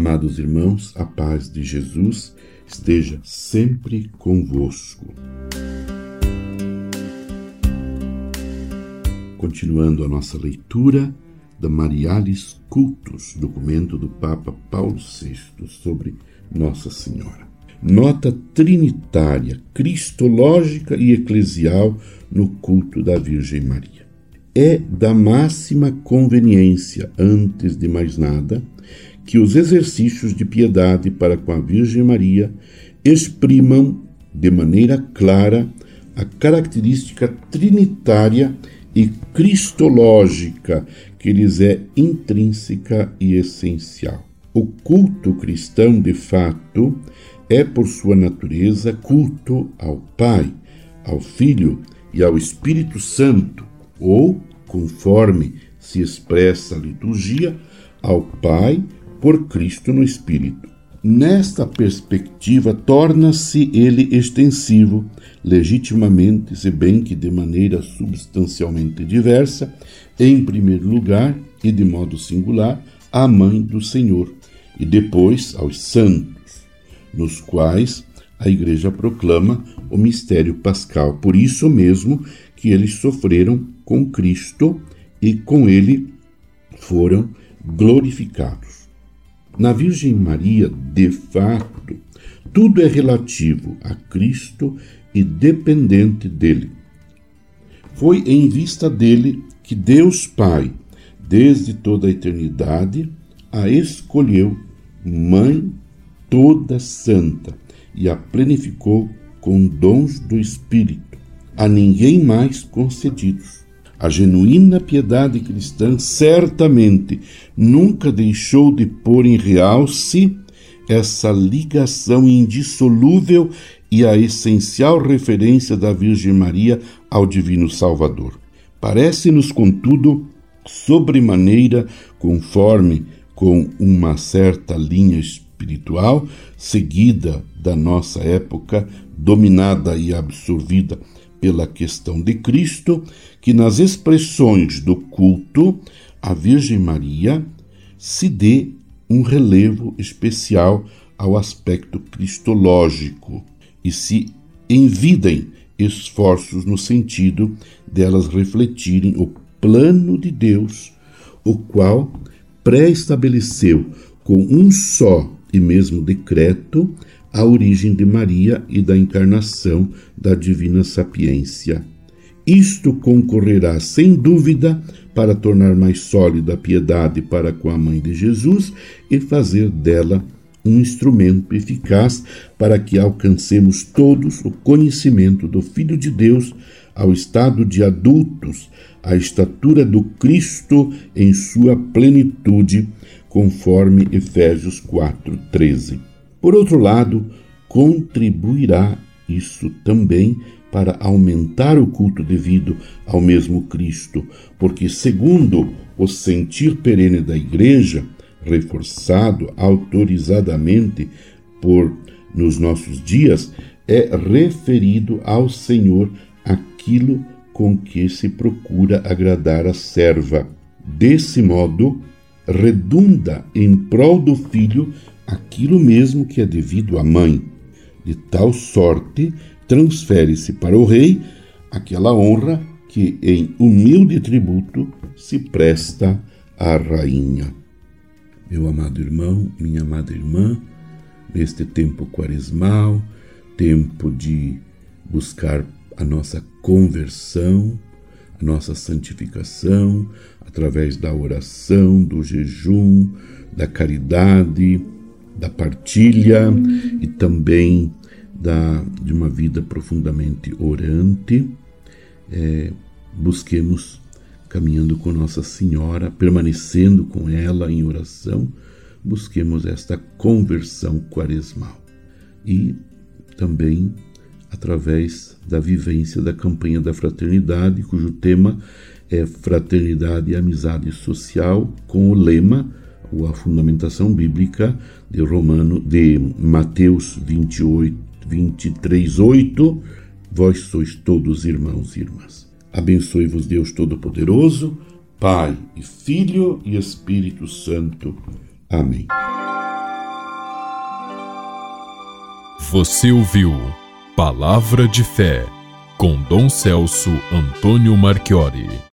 Amados irmãos, a paz de Jesus esteja sempre convosco. Continuando a nossa leitura da Marialis Cultus, documento do Papa Paulo VI sobre Nossa Senhora. Nota trinitária, cristológica e eclesial no culto da Virgem Maria. É da máxima conveniência, antes de mais nada, que os exercícios de piedade para com a Virgem Maria exprimam de maneira clara a característica trinitária e cristológica que lhes é intrínseca e essencial. O culto cristão, de fato, é por sua natureza culto ao Pai, ao Filho e ao Espírito Santo, ou, conforme se expressa a liturgia, ao Pai por Cristo no Espírito. Nesta perspectiva, torna-se ele extensivo, legitimamente, se bem que de maneira substancialmente diversa, em primeiro lugar e de modo singular, à Mãe do Senhor, e depois aos santos, nos quais a Igreja proclama o mistério pascal. Por isso mesmo que eles sofreram com Cristo e com ele foram glorificados. Na Virgem Maria, de fato, tudo é relativo a Cristo e dependente dele. Foi em vista dele que Deus Pai, desde toda a eternidade, a escolheu Mãe toda santa e a plenificou com dons do Espírito, a ninguém mais concedidos. A genuína piedade cristã certamente nunca deixou de pôr em realce essa ligação indissolúvel e a essencial referência da Virgem Maria ao Divino Salvador. Parece-nos, contudo, sobremaneira conforme com uma certa linha espiritual seguida da nossa época, dominada e absorvida pela questão de Cristo, que nas expressões do culto à Virgem Maria se dê um relevo especial ao aspecto cristológico e se envidem esforços no sentido delas refletirem o plano de Deus, o qual pré-estabeleceu com um só e mesmo decreto a origem de Maria e da encarnação da divina sapiência. Isto concorrerá, sem dúvida, para tornar mais sólida a piedade para com a mãe de Jesus e fazer dela um instrumento eficaz para que alcancemos todos o conhecimento do Filho de Deus ao estado de adultos, à estatura do Cristo em sua plenitude, conforme Efésios 4:13. Por outro lado, contribuirá isso também para aumentar o culto devido ao mesmo Cristo, porque, segundo o sentir perene da Igreja, reforçado autorizadamente por nos nossos dias, é referido ao Senhor aquilo com que se procura agradar a serva. Desse modo, redunda em prol do filho aquilo mesmo que é devido à mãe. De tal sorte, transfere-se para o rei aquela honra que, em humilde tributo, se presta à rainha. Meu amado irmão, minha amada irmã, neste tempo quaresmal, tempo de buscar a nossa conversão, a nossa santificação, através da oração, do jejum, da caridade, da partilha e também da, de uma vida profundamente orante, é, busquemos caminhando com Nossa Senhora, permanecendo com ela em oração, busquemos esta conversão quaresmal. E também através da vivência da campanha da fraternidade, cujo tema é Fraternidade e Amizade Social, com o lema a fundamentação bíblica de Romano de Mateus 28 23 8 Vós sois todos irmãos e irmãs. Abençoe-vos Deus Todo-Poderoso, Pai e Filho e Espírito Santo. Amém. Você ouviu Palavra de Fé com Dom Celso Antônio Marchiori.